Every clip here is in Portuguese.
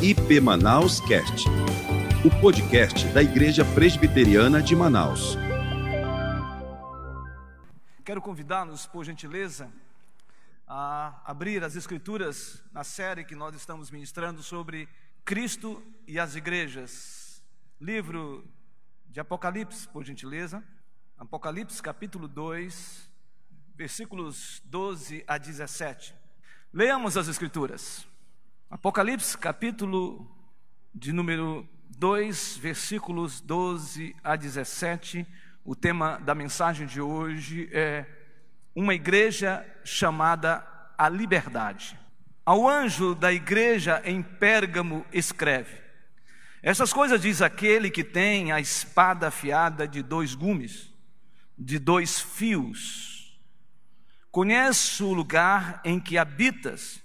IP Manaus Cast, o podcast da Igreja Presbiteriana de Manaus. Quero convidá-los, por gentileza, a abrir as Escrituras na série que nós estamos ministrando sobre Cristo e as igrejas. Livro de Apocalipse, por gentileza. Apocalipse, capítulo 2, versículos 12 a 17. Leamos as Escrituras. Apocalipse, capítulo de número 2, versículos 12 a 17. O tema da mensagem de hoje é uma igreja chamada a liberdade. Ao anjo da igreja em Pérgamo escreve: Essas coisas diz aquele que tem a espada afiada de dois gumes, de dois fios. Conheço o lugar em que habitas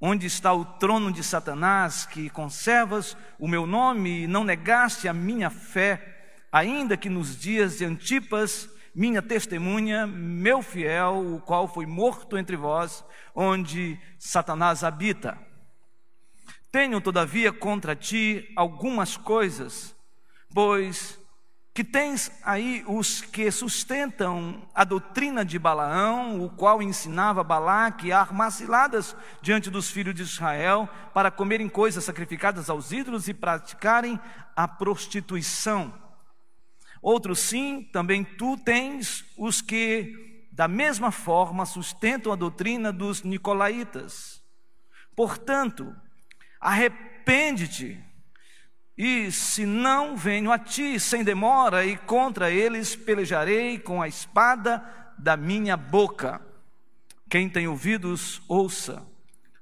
onde está o trono de Satanás, que conservas o meu nome e não negaste a minha fé, ainda que nos dias de Antipas, minha testemunha, meu fiel, o qual foi morto entre vós, onde Satanás habita. Tenho, todavia, contra ti algumas coisas, pois que tens aí os que sustentam a doutrina de Balaão, o qual ensinava Balaque a armar ciladas diante dos filhos de Israel para comerem coisas sacrificadas aos ídolos e praticarem a prostituição. Outros sim, também tu tens os que da mesma forma sustentam a doutrina dos nicolaítas. Portanto, arrepende-te e se não venho a ti sem demora, e contra eles pelejarei com a espada da minha boca. Quem tem ouvidos, ouça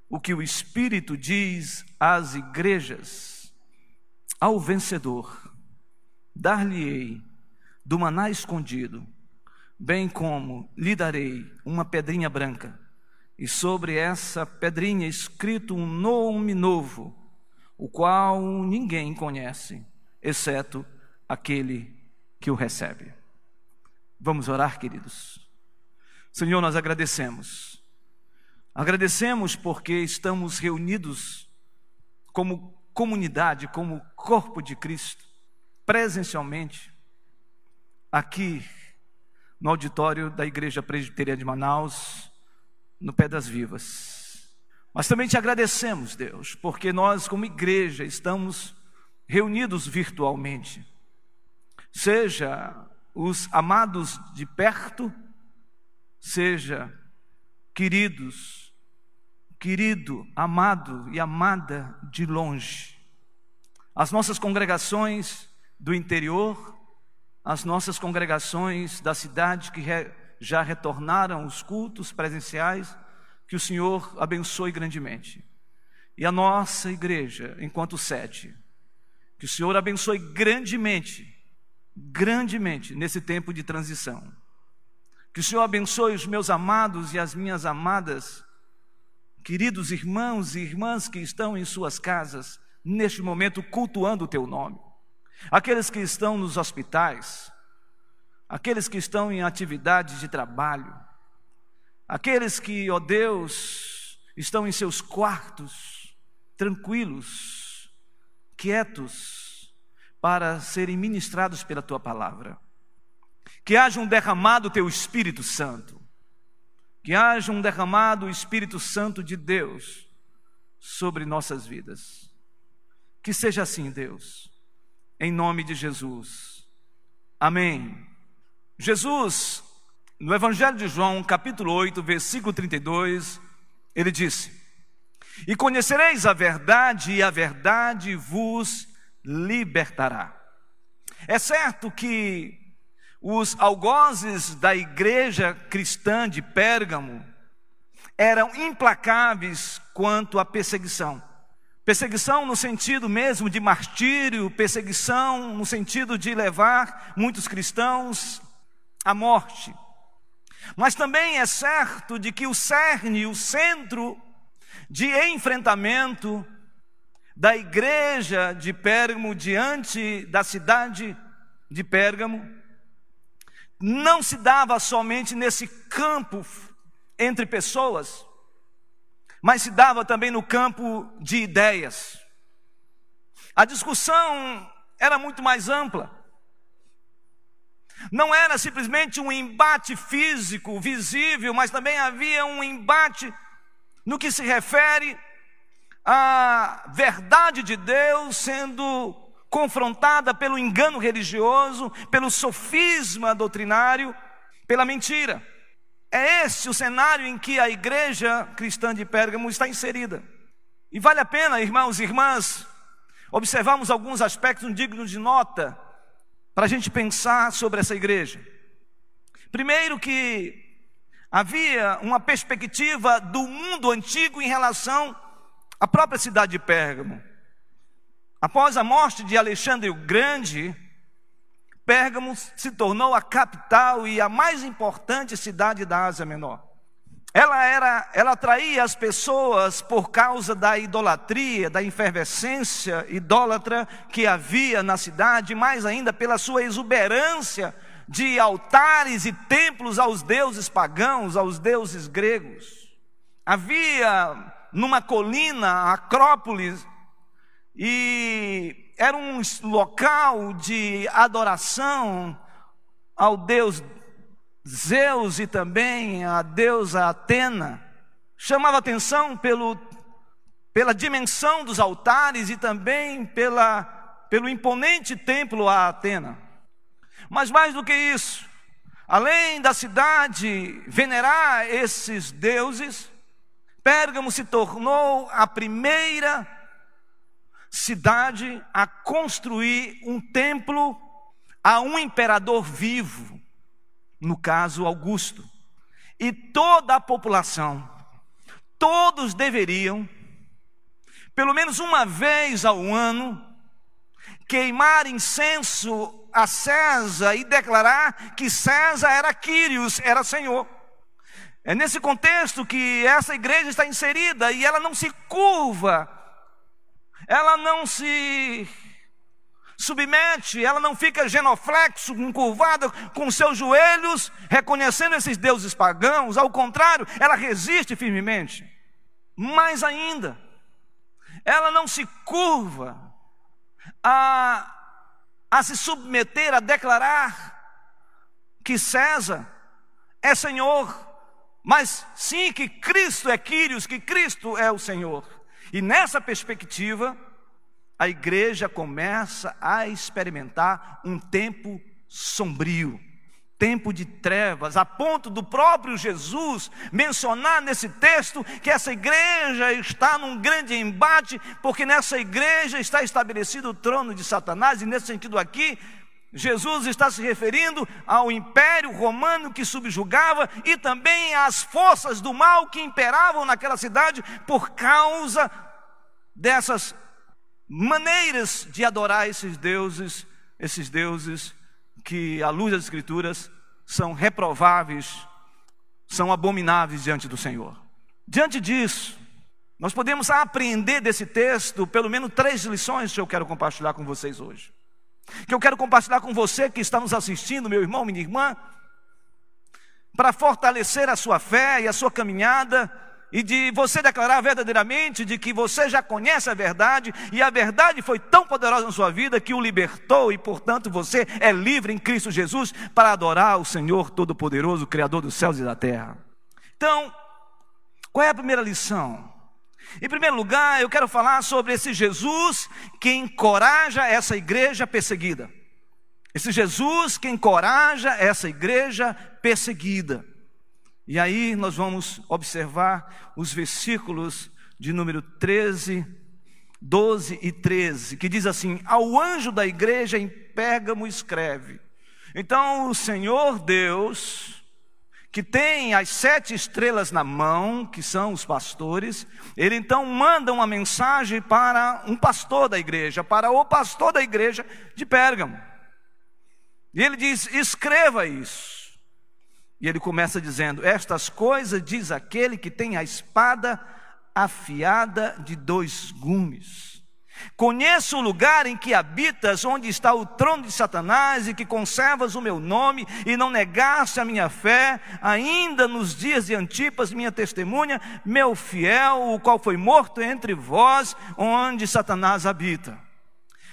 o que o Espírito diz às igrejas. Ao vencedor, dar-lhe-ei do maná escondido, bem como lhe darei uma pedrinha branca, e sobre essa pedrinha escrito um nome novo o qual ninguém conhece, exceto aquele que o recebe. Vamos orar, queridos. Senhor, nós agradecemos. Agradecemos porque estamos reunidos como comunidade, como corpo de Cristo, presencialmente, aqui no auditório da Igreja Presbiteriana de Manaus, no Pé das Vivas. Mas também te agradecemos, Deus, porque nós, como igreja, estamos reunidos virtualmente. Seja os amados de perto, seja queridos, querido, amado e amada de longe. As nossas congregações do interior, as nossas congregações da cidade que já retornaram os cultos presenciais, que o Senhor abençoe grandemente. E a nossa igreja, enquanto sede, que o Senhor abençoe grandemente, grandemente nesse tempo de transição. Que o Senhor abençoe os meus amados e as minhas amadas, queridos irmãos e irmãs que estão em suas casas, neste momento cultuando o teu nome. Aqueles que estão nos hospitais, aqueles que estão em atividades de trabalho, Aqueles que, ó Deus, estão em seus quartos, tranquilos, quietos, para serem ministrados pela tua palavra. Que haja um derramado teu Espírito Santo. Que haja um derramado Espírito Santo de Deus sobre nossas vidas. Que seja assim, Deus, em nome de Jesus. Amém. Jesus no Evangelho de João, capítulo 8, versículo 32, ele disse: E conhecereis a verdade, e a verdade vos libertará. É certo que os algozes da igreja cristã de Pérgamo eram implacáveis quanto à perseguição. Perseguição no sentido mesmo de martírio, perseguição no sentido de levar muitos cristãos à morte. Mas também é certo de que o cerne, o centro de enfrentamento da igreja de Pérgamo diante da cidade de Pérgamo não se dava somente nesse campo entre pessoas, mas se dava também no campo de ideias. A discussão era muito mais ampla. Não era simplesmente um embate físico, visível, mas também havia um embate no que se refere à verdade de Deus sendo confrontada pelo engano religioso, pelo sofisma doutrinário, pela mentira. É esse o cenário em que a igreja cristã de Pérgamo está inserida. E vale a pena, irmãos e irmãs, observarmos alguns aspectos dignos de nota para a gente pensar sobre essa igreja. Primeiro, que havia uma perspectiva do mundo antigo em relação à própria cidade de Pérgamo. Após a morte de Alexandre o Grande, Pérgamo se tornou a capital e a mais importante cidade da Ásia Menor. Ela era, ela atraía as pessoas por causa da idolatria, da efervescência idólatra que havia na cidade, mais ainda pela sua exuberância de altares e templos aos deuses pagãos, aos deuses gregos. Havia numa colina a Acrópolis e era um local de adoração ao deus Zeus e também a deusa Atena, chamava atenção pelo, pela dimensão dos altares e também pela, pelo imponente templo a Atena. Mas mais do que isso, além da cidade venerar esses deuses, Pérgamo se tornou a primeira cidade a construir um templo a um imperador vivo, no caso Augusto. E toda a população, todos deveriam, pelo menos uma vez ao ano, queimar incenso a César e declarar que César era Quírios, era Senhor. É nesse contexto que essa igreja está inserida e ela não se curva, ela não se submete, ela não fica genoflexo, encurvada com seus joelhos, reconhecendo esses deuses pagãos, ao contrário, ela resiste firmemente. Mais ainda, ela não se curva a, a se submeter, a declarar que César é Senhor, mas sim que Cristo é Quírios, que Cristo é o Senhor. E nessa perspectiva, a igreja começa a experimentar um tempo sombrio, tempo de trevas, a ponto do próprio Jesus mencionar nesse texto que essa igreja está num grande embate, porque nessa igreja está estabelecido o trono de Satanás, e nesse sentido aqui, Jesus está se referindo ao império romano que subjugava e também às forças do mal que imperavam naquela cidade por causa dessas maneiras de adorar esses deuses, esses deuses que, à luz das Escrituras, são reprováveis, são abomináveis diante do Senhor. Diante disso, nós podemos aprender desse texto pelo menos três lições que eu quero compartilhar com vocês hoje. Que eu quero compartilhar com você que está nos assistindo, meu irmão, minha irmã, para fortalecer a sua fé e a sua caminhada e de você declarar verdadeiramente de que você já conhece a verdade e a verdade foi tão poderosa na sua vida que o libertou e, portanto, você é livre em Cristo Jesus para adorar o Senhor Todo-Poderoso, Criador dos céus e da terra. Então, qual é a primeira lição? Em primeiro lugar, eu quero falar sobre esse Jesus que encoraja essa igreja perseguida. Esse Jesus que encoraja essa igreja perseguida. E aí nós vamos observar os versículos de número 13, 12 e 13, que diz assim: Ao anjo da igreja em Pérgamo escreve. Então o Senhor Deus, que tem as sete estrelas na mão, que são os pastores, ele então manda uma mensagem para um pastor da igreja, para o pastor da igreja de Pérgamo. E ele diz: escreva isso. E ele começa dizendo: Estas coisas diz aquele que tem a espada afiada de dois gumes. Conheço o lugar em que habitas, onde está o trono de Satanás, e que conservas o meu nome, e não negaste a minha fé, ainda nos dias de Antipas, minha testemunha, meu fiel, o qual foi morto entre vós, onde Satanás habita.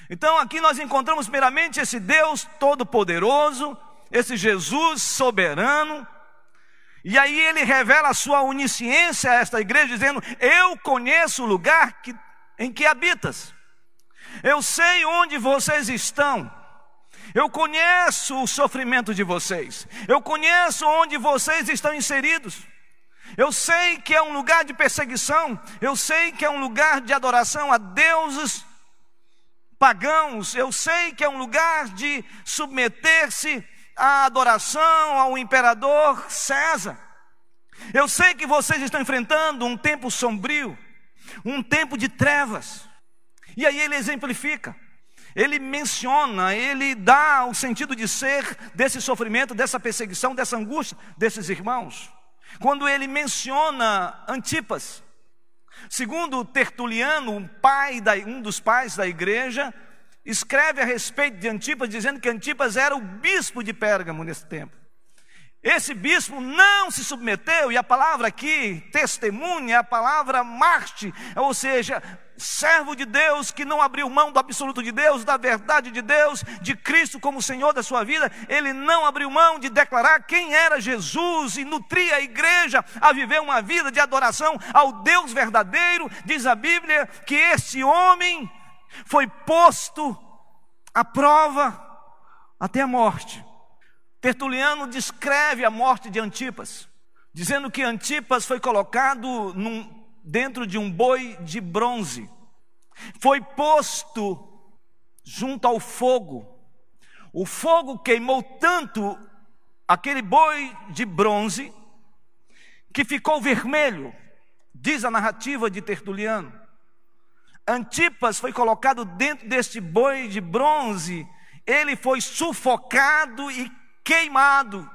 Então aqui nós encontramos primeiramente esse Deus todo-poderoso, esse Jesus soberano, e aí ele revela a sua onisciência a esta igreja, dizendo: Eu conheço o lugar que, em que habitas, eu sei onde vocês estão, eu conheço o sofrimento de vocês, eu conheço onde vocês estão inseridos. Eu sei que é um lugar de perseguição, eu sei que é um lugar de adoração a deuses pagãos, eu sei que é um lugar de submeter-se à adoração ao imperador César. Eu sei que vocês estão enfrentando um tempo sombrio, um tempo de trevas. E aí ele exemplifica, ele menciona, ele dá o sentido de ser desse sofrimento, dessa perseguição, dessa angústia desses irmãos. Quando ele menciona Antipas, segundo Tertuliano, um, pai da, um dos pais da igreja, escreve a respeito de Antipas, dizendo que Antipas era o bispo de Pérgamo nesse tempo. Esse bispo não se submeteu, e a palavra aqui, testemunha, é a palavra Marte, ou seja, servo de Deus que não abriu mão do absoluto de Deus, da verdade de Deus, de Cristo como Senhor da sua vida, ele não abriu mão de declarar quem era Jesus e nutria a igreja a viver uma vida de adoração ao Deus verdadeiro. Diz a Bíblia que este homem foi posto à prova até a morte. Tertuliano descreve a morte de Antipas, dizendo que Antipas foi colocado num, dentro de um boi de bronze, foi posto junto ao fogo. O fogo queimou tanto aquele boi de bronze que ficou vermelho, diz a narrativa de Tertuliano. Antipas foi colocado dentro deste boi de bronze, ele foi sufocado e queimado,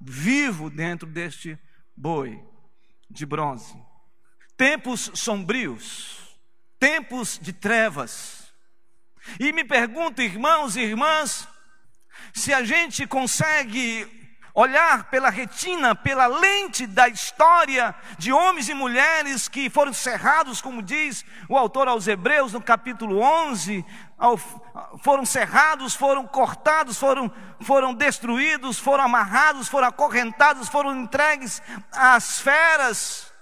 vivo dentro deste boi de bronze. Tempos sombrios, tempos de trevas. E me pergunto, irmãos e irmãs, se a gente consegue olhar pela retina, pela lente da história de homens e mulheres que foram cerrados, como diz o autor aos Hebreus no capítulo 11, foram cerrados, foram cortados, foram, foram destruídos, foram amarrados, foram acorrentados, foram entregues às feras,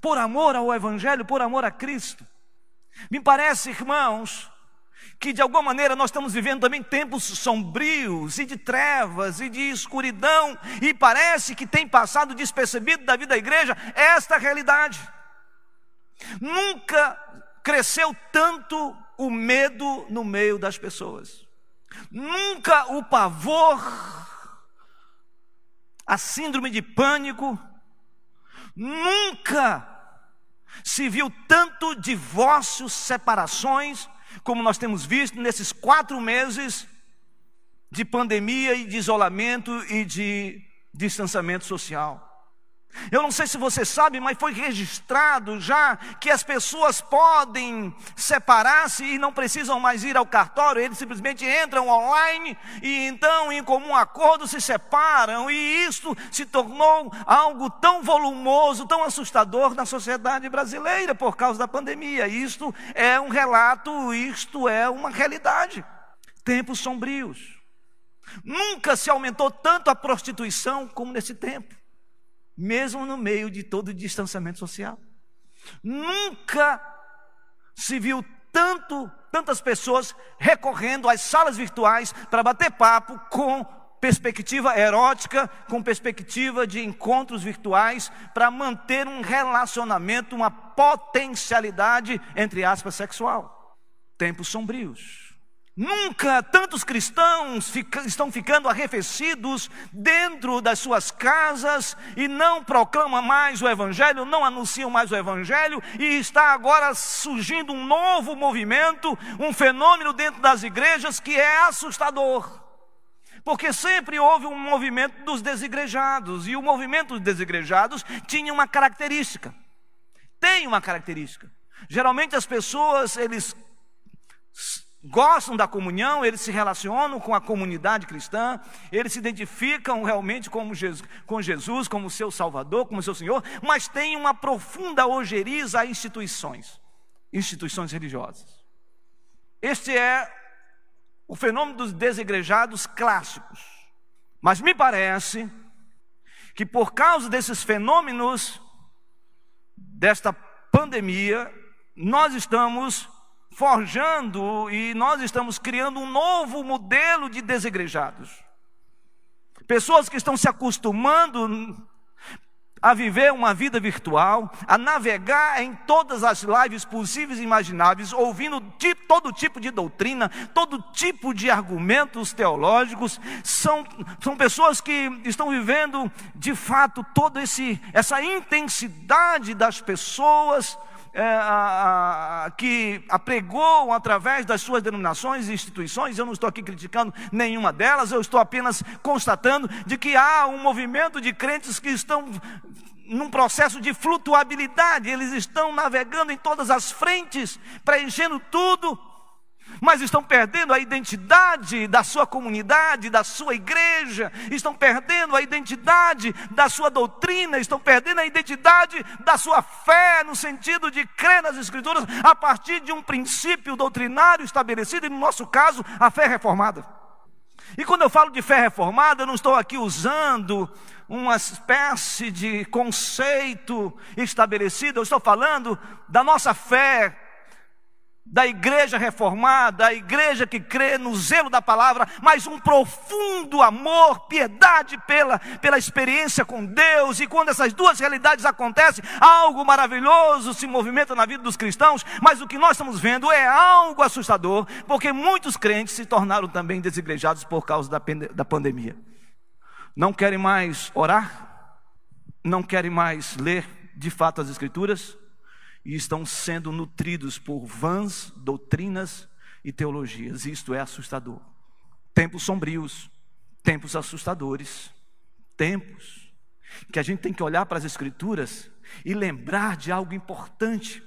por amor ao Evangelho, por amor a Cristo. Me parece, irmãos, que de alguma maneira nós estamos vivendo também tempos sombrios e de trevas e de escuridão, e parece que tem passado despercebido da vida da igreja esta realidade. Nunca cresceu tanto o medo no meio das pessoas, nunca o pavor, a síndrome de pânico, nunca se viu tanto divórcios, separações, como nós temos visto nesses quatro meses de pandemia e de isolamento e de distanciamento social. Eu não sei se você sabe, mas foi registrado já que as pessoas podem separar-se e não precisam mais ir ao cartório, eles simplesmente entram online e então, em comum acordo, se separam, e isto se tornou algo tão volumoso, tão assustador na sociedade brasileira por causa da pandemia. Isto é um relato, isto é uma realidade. Tempos sombrios. Nunca se aumentou tanto a prostituição como nesse tempo mesmo no meio de todo o distanciamento social. Nunca se viu tanto, tantas pessoas recorrendo às salas virtuais para bater papo com perspectiva erótica, com perspectiva de encontros virtuais, para manter um relacionamento, uma potencialidade, entre aspas, sexual. Tempos sombrios. Nunca tantos cristãos fica, estão ficando arrefecidos dentro das suas casas e não proclamam mais o Evangelho, não anunciam mais o Evangelho, e está agora surgindo um novo movimento, um fenômeno dentro das igrejas que é assustador. Porque sempre houve um movimento dos desigrejados, e o movimento dos desigrejados tinha uma característica. Tem uma característica. Geralmente as pessoas, eles gostam da comunhão, eles se relacionam com a comunidade cristã, eles se identificam realmente como Jesus, com Jesus como seu Salvador, como seu Senhor, mas têm uma profunda ojeriza a instituições, instituições religiosas. Este é o fenômeno dos desigrejados clássicos. Mas me parece que por causa desses fenômenos, desta pandemia, nós estamos forjando e nós estamos criando um novo modelo de desigrejados. Pessoas que estão se acostumando a viver uma vida virtual, a navegar em todas as lives possíveis e imagináveis, ouvindo todo tipo de doutrina, todo tipo de argumentos teológicos, são, são pessoas que estão vivendo de fato toda essa intensidade das pessoas é, a, a, que apregou através das suas denominações e instituições, eu não estou aqui criticando nenhuma delas, eu estou apenas constatando de que há um movimento de crentes que estão num processo de flutuabilidade, eles estão navegando em todas as frentes, preenchendo tudo, mas estão perdendo a identidade da sua comunidade, da sua igreja, estão perdendo a identidade da sua doutrina, estão perdendo a identidade da sua fé, no sentido de crer nas Escrituras a partir de um princípio doutrinário estabelecido, e no nosso caso, a fé reformada. E quando eu falo de fé reformada, eu não estou aqui usando uma espécie de conceito estabelecido, eu estou falando da nossa fé da igreja reformada, a igreja que crê no zelo da palavra, mas um profundo amor, piedade pela, pela experiência com Deus, e quando essas duas realidades acontecem, algo maravilhoso se movimenta na vida dos cristãos, mas o que nós estamos vendo é algo assustador, porque muitos crentes se tornaram também desigrejados por causa da, da pandemia. Não querem mais orar, não querem mais ler de fato as Escrituras, e estão sendo nutridos por vãs doutrinas e teologias. Isto é assustador. Tempos sombrios, tempos assustadores, tempos que a gente tem que olhar para as Escrituras e lembrar de algo importante.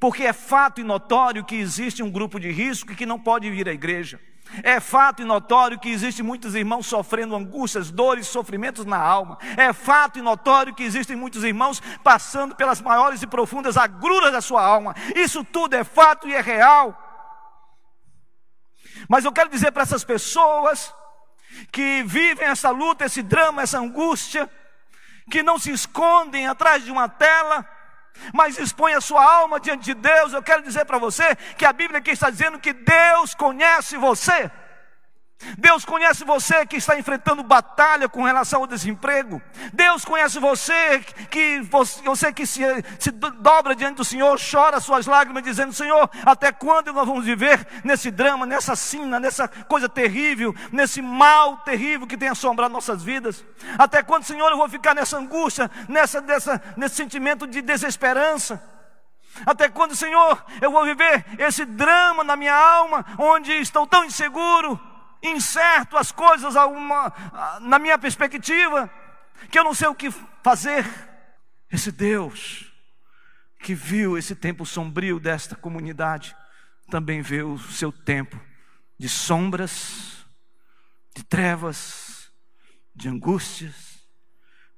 Porque é fato e notório que existe um grupo de risco que não pode vir à igreja. É fato e notório que existem muitos irmãos sofrendo angústias, dores, sofrimentos na alma. É fato e notório que existem muitos irmãos passando pelas maiores e profundas agruras da sua alma. Isso tudo é fato e é real. Mas eu quero dizer para essas pessoas que vivem essa luta, esse drama, essa angústia, que não se escondem atrás de uma tela, mas expõe a sua alma diante de Deus. Eu quero dizer para você que a Bíblia aqui está dizendo que Deus conhece você. Deus conhece você que está enfrentando batalha com relação ao desemprego. Deus conhece você que você que se, se dobra diante do Senhor, chora suas lágrimas, dizendo: Senhor, até quando nós vamos viver nesse drama, nessa sina, nessa coisa terrível, nesse mal terrível que tem assombrado nossas vidas? Até quando, Senhor, eu vou ficar nessa angústia, nessa, nessa, nesse sentimento de desesperança? Até quando, Senhor, eu vou viver esse drama na minha alma, onde estou tão inseguro? Incerto as coisas uma, na minha perspectiva, que eu não sei o que fazer. Esse Deus que viu esse tempo sombrio desta comunidade, também vê o seu tempo de sombras, de trevas, de angústias.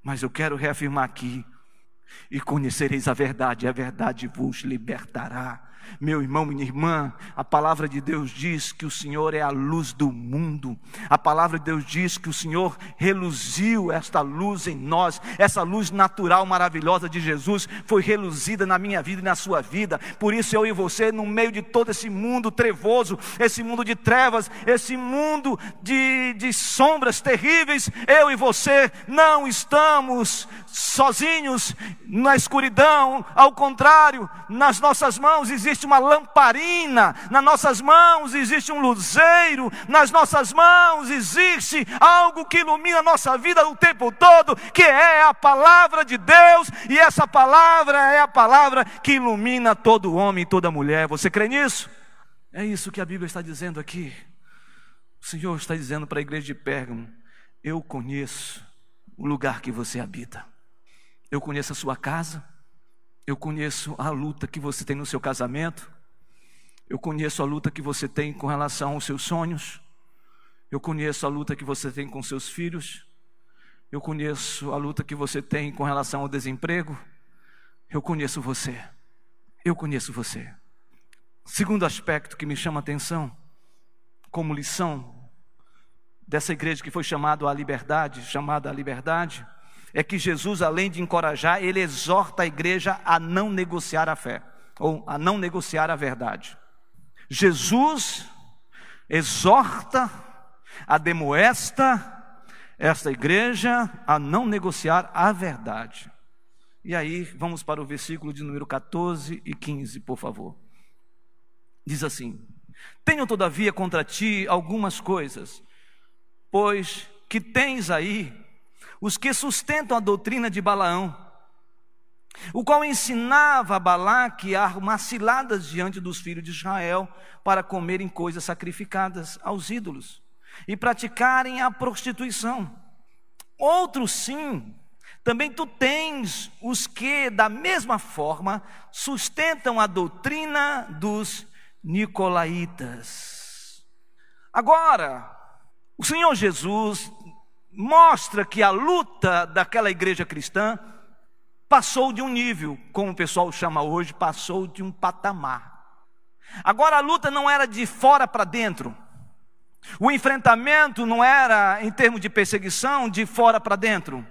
Mas eu quero reafirmar aqui: e conhecereis a verdade, e a verdade vos libertará. Meu irmão, minha irmã, a palavra de Deus diz que o Senhor é a luz do mundo. A palavra de Deus diz que o Senhor reluziu esta luz em nós. Essa luz natural maravilhosa de Jesus foi reluzida na minha vida e na sua vida. Por isso eu e você, no meio de todo esse mundo trevoso, esse mundo de trevas, esse mundo de, de sombras terríveis, eu e você não estamos sozinhos na escuridão. Ao contrário, nas nossas mãos existe existe uma lamparina, nas nossas mãos existe um luzeiro, nas nossas mãos existe algo que ilumina a nossa vida o tempo todo, que é a palavra de Deus, e essa palavra é a palavra que ilumina todo homem e toda mulher. Você crê nisso? É isso que a Bíblia está dizendo aqui. O Senhor está dizendo para a igreja de Pérgamo: Eu conheço o lugar que você habita, eu conheço a sua casa, eu conheço a luta que você tem no seu casamento. Eu conheço a luta que você tem com relação aos seus sonhos. Eu conheço a luta que você tem com seus filhos. Eu conheço a luta que você tem com relação ao desemprego. Eu conheço você. Eu conheço você. Segundo aspecto que me chama a atenção, como lição dessa igreja que foi chamada à liberdade, chamada à liberdade, é que Jesus, além de encorajar, ele exorta a igreja a não negociar a fé, ou a não negociar a verdade. Jesus exorta, ademoesta esta igreja a não negociar a verdade. E aí, vamos para o versículo de número 14 e 15, por favor. Diz assim: Tenho todavia contra ti algumas coisas, pois que tens aí os que sustentam a doutrina de Balaão, o qual ensinava a Balaque a arrumar ciladas diante dos filhos de Israel para comerem coisas sacrificadas aos ídolos e praticarem a prostituição. Outros sim, também tu tens os que, da mesma forma, sustentam a doutrina dos nicolaítas. Agora, o Senhor Jesus mostra que a luta daquela igreja cristã passou de um nível, como o pessoal chama hoje, passou de um patamar. Agora a luta não era de fora para dentro, o enfrentamento não era, em termos de perseguição, de fora para dentro.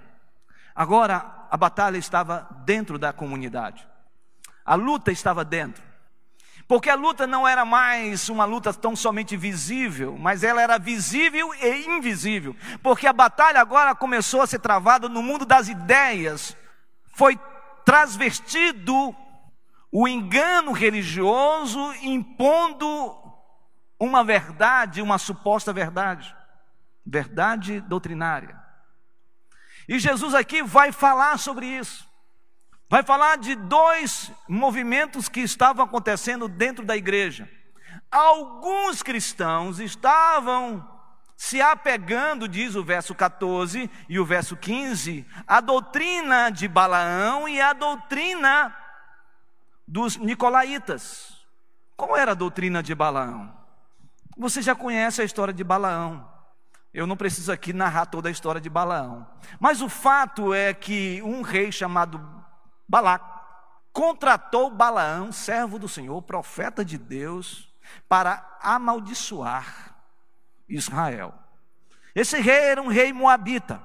Agora a batalha estava dentro da comunidade. A luta estava dentro. Porque a luta não era mais uma luta tão somente visível, mas ela era visível e invisível. Porque a batalha agora começou a ser travada no mundo das ideias. Foi transvestido o engano religioso impondo uma verdade, uma suposta verdade, verdade doutrinária. E Jesus aqui vai falar sobre isso. Vai falar de dois movimentos que estavam acontecendo dentro da igreja. Alguns cristãos estavam se apegando, diz o verso 14 e o verso 15, à doutrina de Balaão e à doutrina dos nicolaítas. Qual era a doutrina de Balaão? Você já conhece a história de Balaão. Eu não preciso aqui narrar toda a história de Balaão. Mas o fato é que um rei chamado Balac contratou Balaão, servo do Senhor, profeta de Deus, para amaldiçoar Israel. Esse rei era um rei moabita.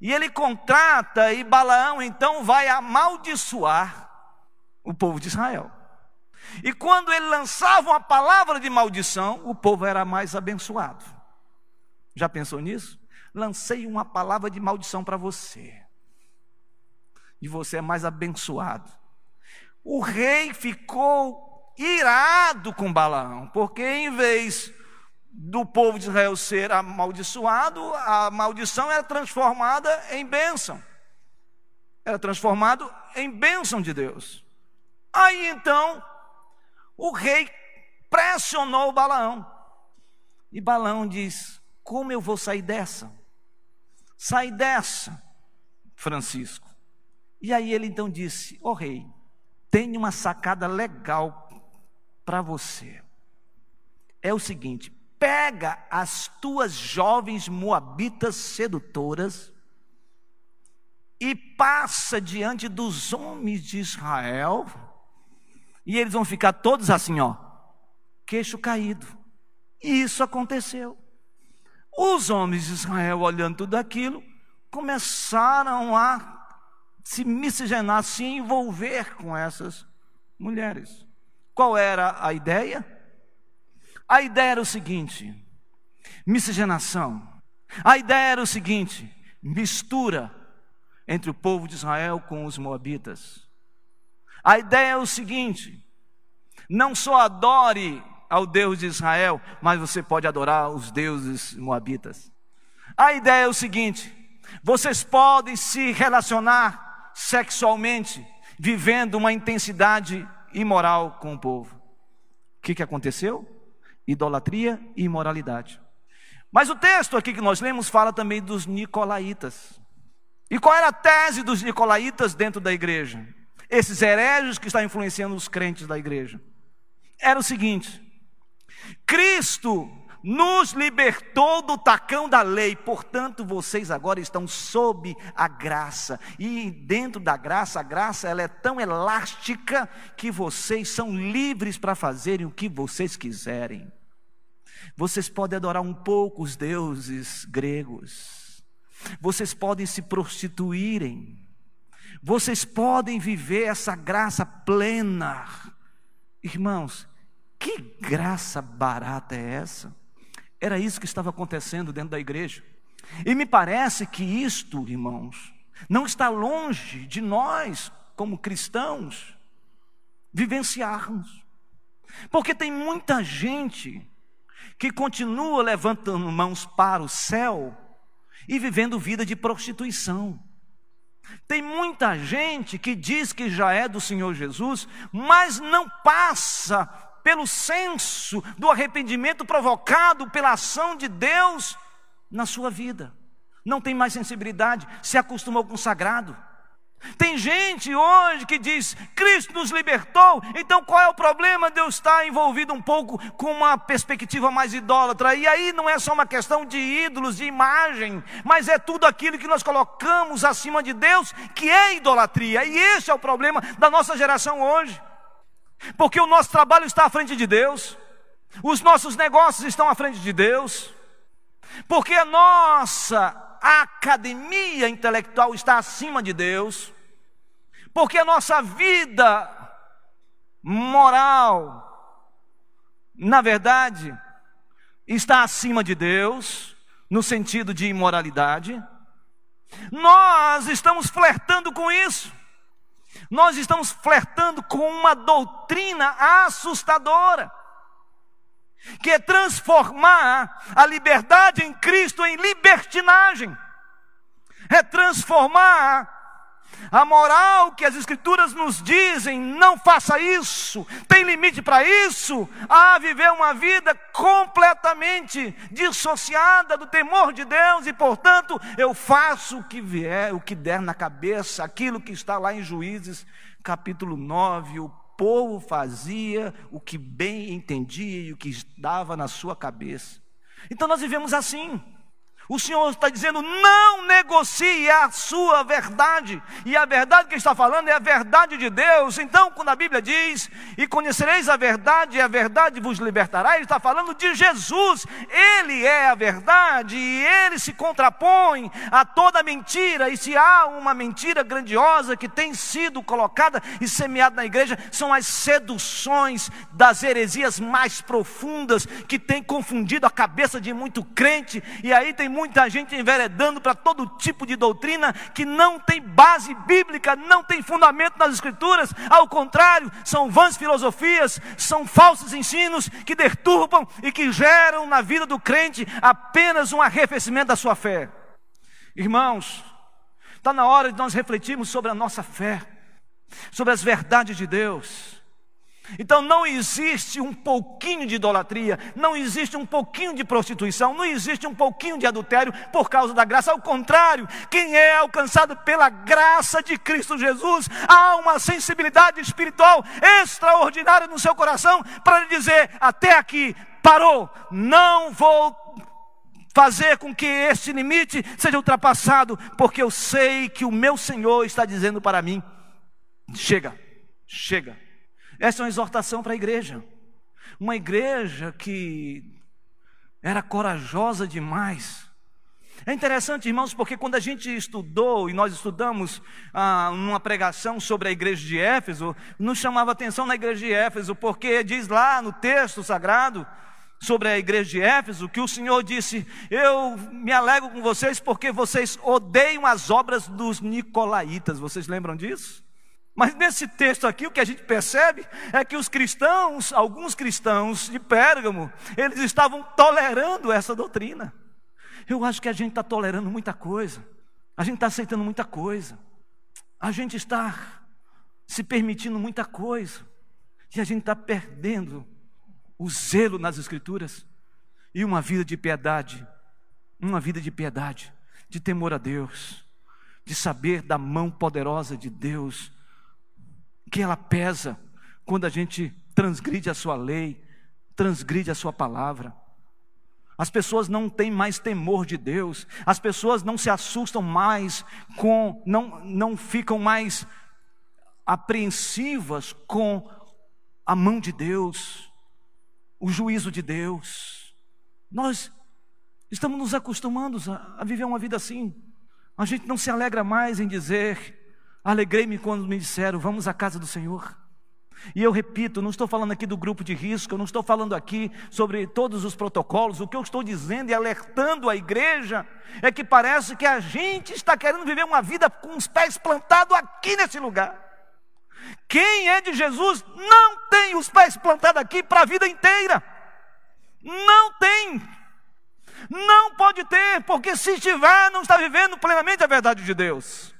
E ele contrata e Balaão então vai amaldiçoar o povo de Israel. E quando ele lançava uma palavra de maldição, o povo era mais abençoado. Já pensou nisso? Lancei uma palavra de maldição para você. E você é mais abençoado. O rei ficou irado com Balaão, porque em vez do povo de Israel ser amaldiçoado, a maldição era transformada em bênção. Era transformado em bênção de Deus. Aí então, o rei pressionou Balaão. E Balaão diz: Como eu vou sair dessa? Sai dessa, Francisco. E aí ele então disse: Ó oh, rei, tenho uma sacada legal para você. É o seguinte: pega as tuas jovens moabitas sedutoras e passa diante dos homens de Israel e eles vão ficar todos assim, ó, queixo caído. E isso aconteceu. Os homens de Israel, olhando tudo aquilo, começaram a se miscigenar, se envolver com essas mulheres. Qual era a ideia? A ideia era o seguinte: miscigenação. A ideia era o seguinte: mistura entre o povo de Israel com os moabitas. A ideia é o seguinte: não só adore ao Deus de Israel, mas você pode adorar os deuses moabitas. A ideia é o seguinte: vocês podem se relacionar sexualmente, vivendo uma intensidade imoral com o povo. O que, que aconteceu? Idolatria e imoralidade. Mas o texto aqui que nós lemos fala também dos nicolaítas. E qual era a tese dos nicolaítas dentro da igreja? esses hereges que estão influenciando os crentes da igreja. Era o seguinte: Cristo nos libertou do tacão da lei, portanto vocês agora estão sob a graça. E dentro da graça, a graça ela é tão elástica que vocês são livres para fazerem o que vocês quiserem. Vocês podem adorar um pouco os deuses gregos. Vocês podem se prostituírem. Vocês podem viver essa graça plena. Irmãos, que graça barata é essa? Era isso que estava acontecendo dentro da igreja. E me parece que isto, irmãos, não está longe de nós, como cristãos, vivenciarmos. Porque tem muita gente que continua levantando mãos para o céu e vivendo vida de prostituição. Tem muita gente que diz que já é do Senhor Jesus, mas não passa pelo senso do arrependimento provocado pela ação de Deus na sua vida. Não tem mais sensibilidade, se acostumou com o sagrado. Tem gente hoje que diz: Cristo nos libertou, então qual é o problema de eu estar envolvido um pouco com uma perspectiva mais idólatra? E aí não é só uma questão de ídolos, de imagem, mas é tudo aquilo que nós colocamos acima de Deus, que é idolatria. E esse é o problema da nossa geração hoje. Porque o nosso trabalho está à frente de Deus, os nossos negócios estão à frente de Deus, porque a nossa academia intelectual está acima de Deus, porque a nossa vida moral, na verdade, está acima de Deus, no sentido de imoralidade. Nós estamos flertando com isso. Nós estamos flertando com uma doutrina assustadora, que é transformar a liberdade em Cristo em libertinagem, é transformar a moral que as Escrituras nos dizem, não faça isso, tem limite para isso, a viver uma vida completamente dissociada do temor de Deus e, portanto, eu faço o que vier, o que der na cabeça, aquilo que está lá em Juízes, capítulo 9, o povo fazia o que bem entendia e o que estava na sua cabeça. Então nós vivemos assim. O Senhor está dizendo: não negocie a sua verdade. E a verdade que está falando é a verdade de Deus. Então, quando a Bíblia diz: e conhecereis a verdade, e a verdade vos libertará, ele está falando de Jesus. Ele é a verdade e ele se contrapõe a toda mentira. E se há uma mentira grandiosa que tem sido colocada e semeada na igreja, são as seduções das heresias mais profundas que têm confundido a cabeça de muito crente. E aí tem muita gente enveredando para todo tipo de doutrina que não tem base bíblica, não tem fundamento nas Escrituras, ao contrário, são vãs filosofias, são falsos ensinos que deturpam e que geram na vida do crente apenas um arrefecimento da sua fé. Irmãos, está na hora de nós refletirmos sobre a nossa fé, sobre as verdades de Deus. Então não existe um pouquinho de idolatria, não existe um pouquinho de prostituição, não existe um pouquinho de adultério por causa da graça. Ao contrário, quem é alcançado pela graça de Cristo Jesus, há uma sensibilidade espiritual extraordinária no seu coração para lhe dizer: até aqui, parou, não vou fazer com que este limite seja ultrapassado, porque eu sei que o meu Senhor está dizendo para mim: chega, chega. Essa é uma exortação para a igreja. Uma igreja que era corajosa demais. É interessante, irmãos, porque quando a gente estudou e nós estudamos ah, uma pregação sobre a igreja de Éfeso, nos chamava atenção na igreja de Éfeso, porque diz lá no texto sagrado sobre a igreja de Éfeso que o Senhor disse: Eu me alegro com vocês porque vocês odeiam as obras dos nicolaítas. Vocês lembram disso? Mas nesse texto aqui, o que a gente percebe é que os cristãos, alguns cristãos de Pérgamo, eles estavam tolerando essa doutrina. Eu acho que a gente está tolerando muita coisa, a gente está aceitando muita coisa, a gente está se permitindo muita coisa, e a gente está perdendo o zelo nas Escrituras e uma vida de piedade, uma vida de piedade, de temor a Deus, de saber da mão poderosa de Deus que ela pesa quando a gente transgride a sua lei, transgride a sua palavra. As pessoas não têm mais temor de Deus, as pessoas não se assustam mais com, não, não ficam mais apreensivas com a mão de Deus, o juízo de Deus. Nós estamos nos acostumando a, a viver uma vida assim. A gente não se alegra mais em dizer, alegrei-me quando me disseram, vamos à casa do Senhor. E eu repito, não estou falando aqui do grupo de risco, não estou falando aqui sobre todos os protocolos, o que eu estou dizendo e alertando a igreja é que parece que a gente está querendo viver uma vida com os pés plantados aqui nesse lugar. Quem é de Jesus não tem os pés plantados aqui para a vida inteira. Não tem. Não pode ter, porque se tiver, não está vivendo plenamente a verdade de Deus.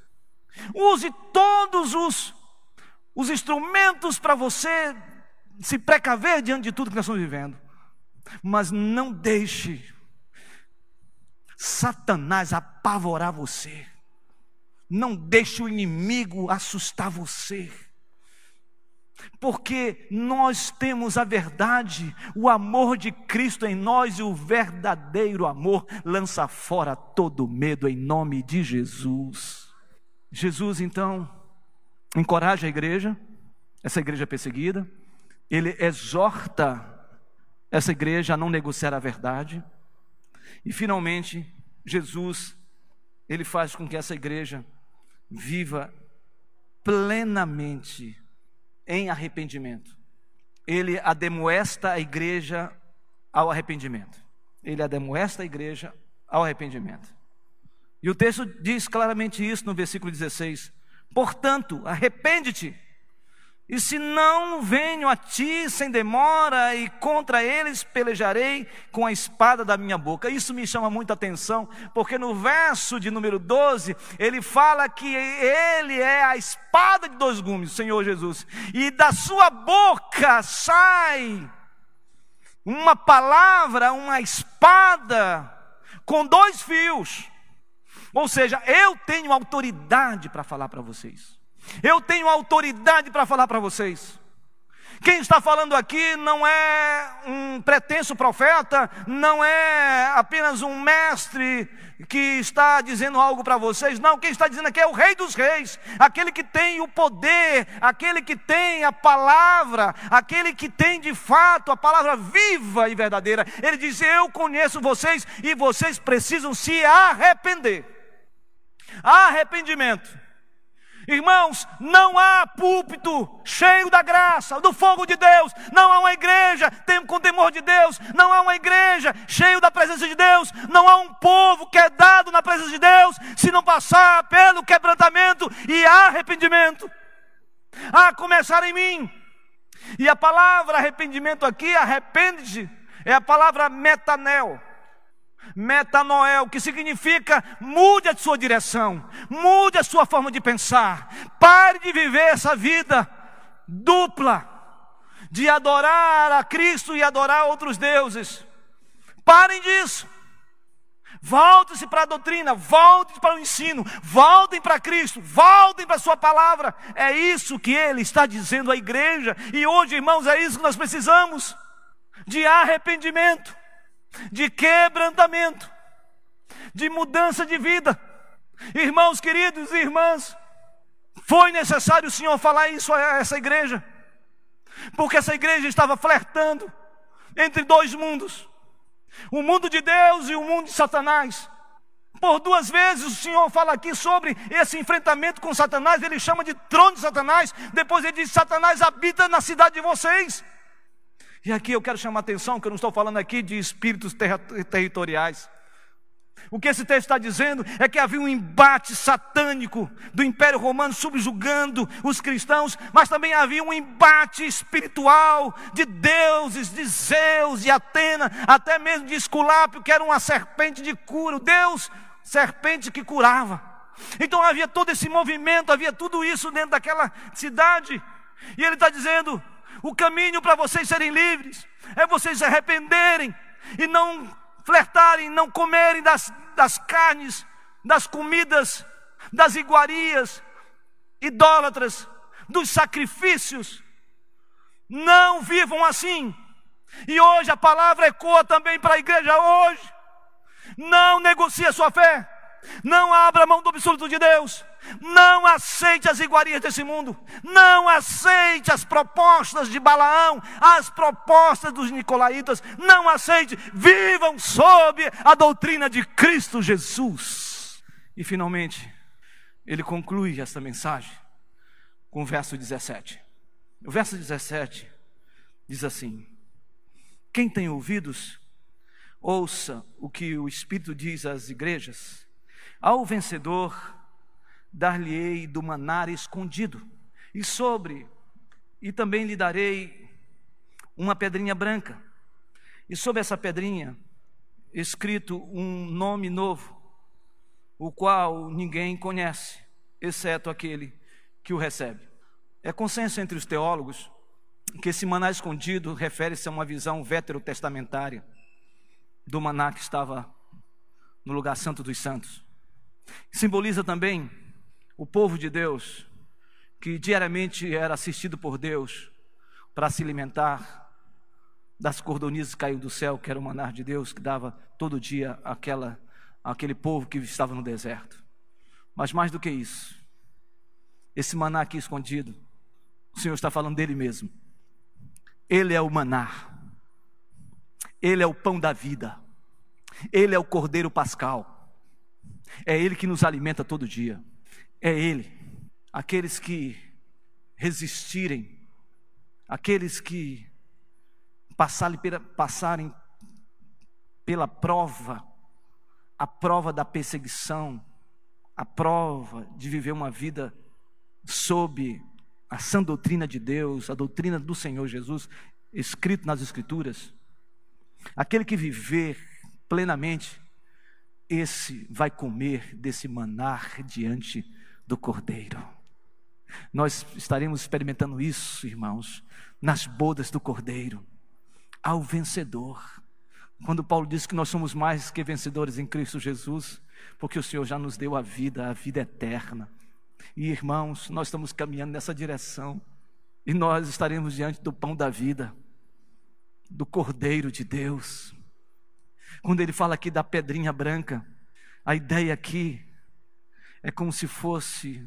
Use todos os, os instrumentos para você se precaver diante de tudo que nós estamos vivendo. Mas não deixe Satanás apavorar você. Não deixe o inimigo assustar você porque nós temos a verdade, o amor de Cristo em nós e o verdadeiro amor lança fora todo medo em nome de Jesus. Jesus então encoraja a igreja, essa igreja perseguida, ele exorta essa igreja a não negociar a verdade, e finalmente Jesus ele faz com que essa igreja viva plenamente em arrependimento. Ele ademoesta a igreja ao arrependimento. Ele ademoesta a igreja ao arrependimento. E o texto diz claramente isso no versículo 16: Portanto, arrepende-te e se não venho a ti sem demora, e contra eles pelejarei com a espada da minha boca. Isso me chama muita atenção, porque no verso de número 12, ele fala que ele é a espada de dois gumes, Senhor Jesus, e da sua boca sai uma palavra, uma espada com dois fios. Ou seja, eu tenho autoridade para falar para vocês. Eu tenho autoridade para falar para vocês. Quem está falando aqui não é um pretenso profeta, não é apenas um mestre que está dizendo algo para vocês, não, quem está dizendo aqui é o Rei dos Reis, aquele que tem o poder, aquele que tem a palavra, aquele que tem de fato a palavra viva e verdadeira. Ele diz: Eu conheço vocês e vocês precisam se arrepender. Arrependimento. Irmãos, não há púlpito cheio da graça, do fogo de Deus, não há uma igreja com temor de Deus, não há uma igreja cheio da presença de Deus, não há um povo que é dado na presença de Deus, se não passar pelo quebrantamento e arrependimento. A começar em mim. E a palavra arrependimento aqui, arrepende-se, é a palavra metanel Metanoel, que significa mude a sua direção, mude a sua forma de pensar, pare de viver essa vida dupla, de adorar a Cristo e adorar outros deuses. Parem disso. Volte-se para a doutrina, voltem para o ensino, voltem para Cristo, voltem para a Sua palavra. É isso que Ele está dizendo à igreja, e hoje, irmãos, é isso que nós precisamos: de arrependimento de quebrantamento, de mudança de vida. Irmãos queridos e irmãs, foi necessário o Senhor falar isso a essa igreja, porque essa igreja estava flertando entre dois mundos: o mundo de Deus e o mundo de Satanás. Por duas vezes o Senhor fala aqui sobre esse enfrentamento com Satanás, ele chama de trono de Satanás, depois ele diz: Satanás habita na cidade de vocês. E aqui eu quero chamar a atenção que eu não estou falando aqui de espíritos ter territoriais. O que esse texto está dizendo é que havia um embate satânico do Império Romano subjugando os cristãos, mas também havia um embate espiritual de deuses, de Zeus, de Atena, até mesmo de Esculápio, que era uma serpente de cura, o Deus serpente que curava. Então havia todo esse movimento, havia tudo isso dentro daquela cidade, e ele está dizendo: o caminho para vocês serem livres é vocês se arrependerem e não flertarem, não comerem das, das carnes, das comidas, das iguarias idólatras, dos sacrifícios. Não vivam assim. E hoje a palavra ecoa também para a igreja hoje. Não negocie a sua fé. Não abra mão do absoluto de Deus. Não aceite as iguarias desse mundo. Não aceite as propostas de Balaão, as propostas dos nicolaítas. Não aceite. Vivam sob a doutrina de Cristo Jesus. E finalmente, ele conclui esta mensagem com o verso 17. O verso 17 diz assim: Quem tem ouvidos, ouça o que o Espírito diz às igrejas. Ao vencedor, dar-lhe-ei do manar escondido, e sobre, e também lhe darei uma pedrinha branca, e sobre essa pedrinha, escrito um nome novo, o qual ninguém conhece, exceto aquele que o recebe. É consenso entre os teólogos que esse maná escondido refere-se a uma visão veterotestamentária do maná que estava no lugar santo dos santos. Simboliza também o povo de Deus, que diariamente era assistido por Deus para se alimentar das cordonizas que caiu do céu, que era o manar de Deus, que dava todo dia aquela, aquele povo que estava no deserto. Mas mais do que isso, esse maná aqui escondido, o Senhor está falando dele mesmo. Ele é o maná, ele é o pão da vida, ele é o cordeiro pascal. É Ele que nos alimenta todo dia. É Ele. Aqueles que resistirem, aqueles que passarem pela, passarem pela prova, a prova da perseguição, a prova de viver uma vida sob a sã doutrina de Deus, a doutrina do Senhor Jesus, escrito nas Escrituras. Aquele que viver plenamente esse vai comer desse manar diante do Cordeiro. Nós estaremos experimentando isso, irmãos, nas bodas do Cordeiro, ao vencedor. Quando Paulo diz que nós somos mais que vencedores em Cristo Jesus, porque o Senhor já nos deu a vida, a vida eterna. E irmãos, nós estamos caminhando nessa direção, e nós estaremos diante do pão da vida, do Cordeiro de Deus. Quando ele fala aqui da pedrinha branca, a ideia aqui é como se fosse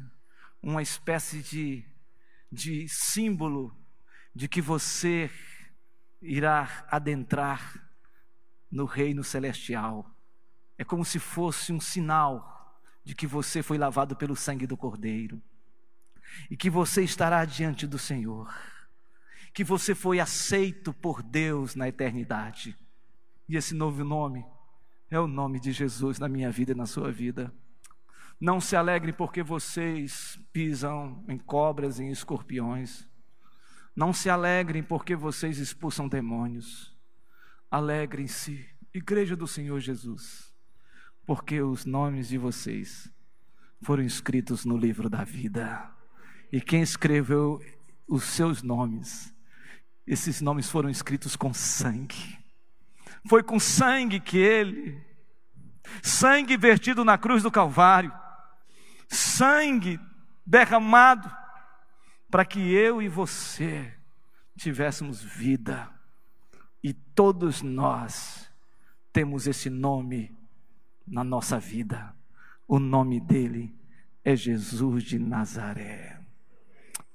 uma espécie de, de símbolo de que você irá adentrar no reino celestial. É como se fosse um sinal de que você foi lavado pelo sangue do Cordeiro e que você estará diante do Senhor, que você foi aceito por Deus na eternidade. E esse novo nome é o nome de Jesus na minha vida e na sua vida. Não se alegrem porque vocês pisam em cobras e em escorpiões. Não se alegrem porque vocês expulsam demônios. Alegrem-se, Igreja do Senhor Jesus, porque os nomes de vocês foram escritos no livro da vida. E quem escreveu os seus nomes, esses nomes foram escritos com sangue. Foi com sangue que ele, sangue vertido na cruz do Calvário, sangue derramado para que eu e você tivéssemos vida. E todos nós temos esse nome na nossa vida. O nome dele é Jesus de Nazaré.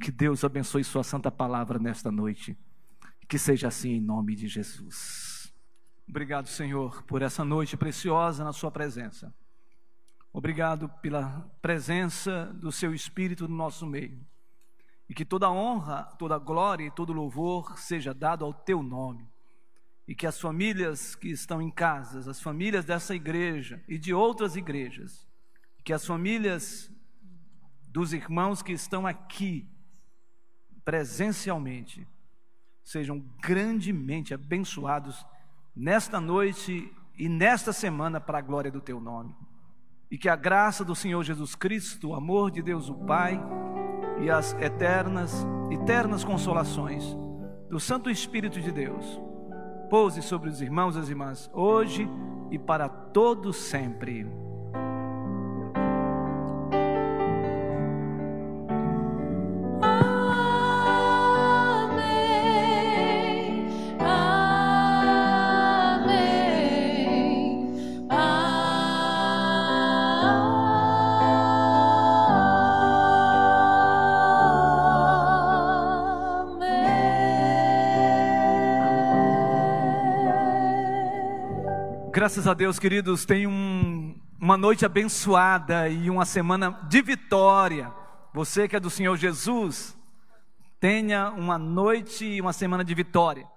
Que Deus abençoe Sua santa palavra nesta noite. Que seja assim em nome de Jesus. Obrigado, Senhor, por essa noite preciosa na Sua presença. Obrigado pela presença do Seu Espírito no nosso meio. E que toda honra, toda glória e todo louvor seja dado ao Teu nome. E que as famílias que estão em casas, as famílias dessa igreja e de outras igrejas, que as famílias dos irmãos que estão aqui presencialmente, sejam grandemente abençoados nesta noite e nesta semana para a glória do teu nome. E que a graça do Senhor Jesus Cristo, o amor de Deus o Pai e as eternas, eternas consolações do Santo Espírito de Deus pouse sobre os irmãos e as irmãs hoje e para todos sempre. Graças a Deus, queridos, tem um, uma noite abençoada e uma semana de vitória. Você que é do Senhor Jesus, tenha uma noite e uma semana de vitória.